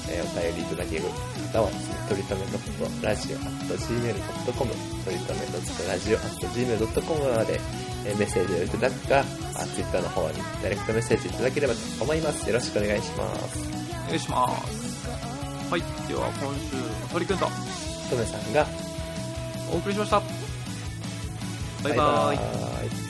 えーお便りいただける方はですね、とりとめ .radio.gmail.com、とりとめ .radio.gmail.com まで、えーメッセージをいただくか、あ Twitter の方にダイレクトメッセージいただければと思います。よろしくお願いします。お願いします。はい。では、今週の鳥くんととめさんが、お送りしました。バイバイ。バイバイ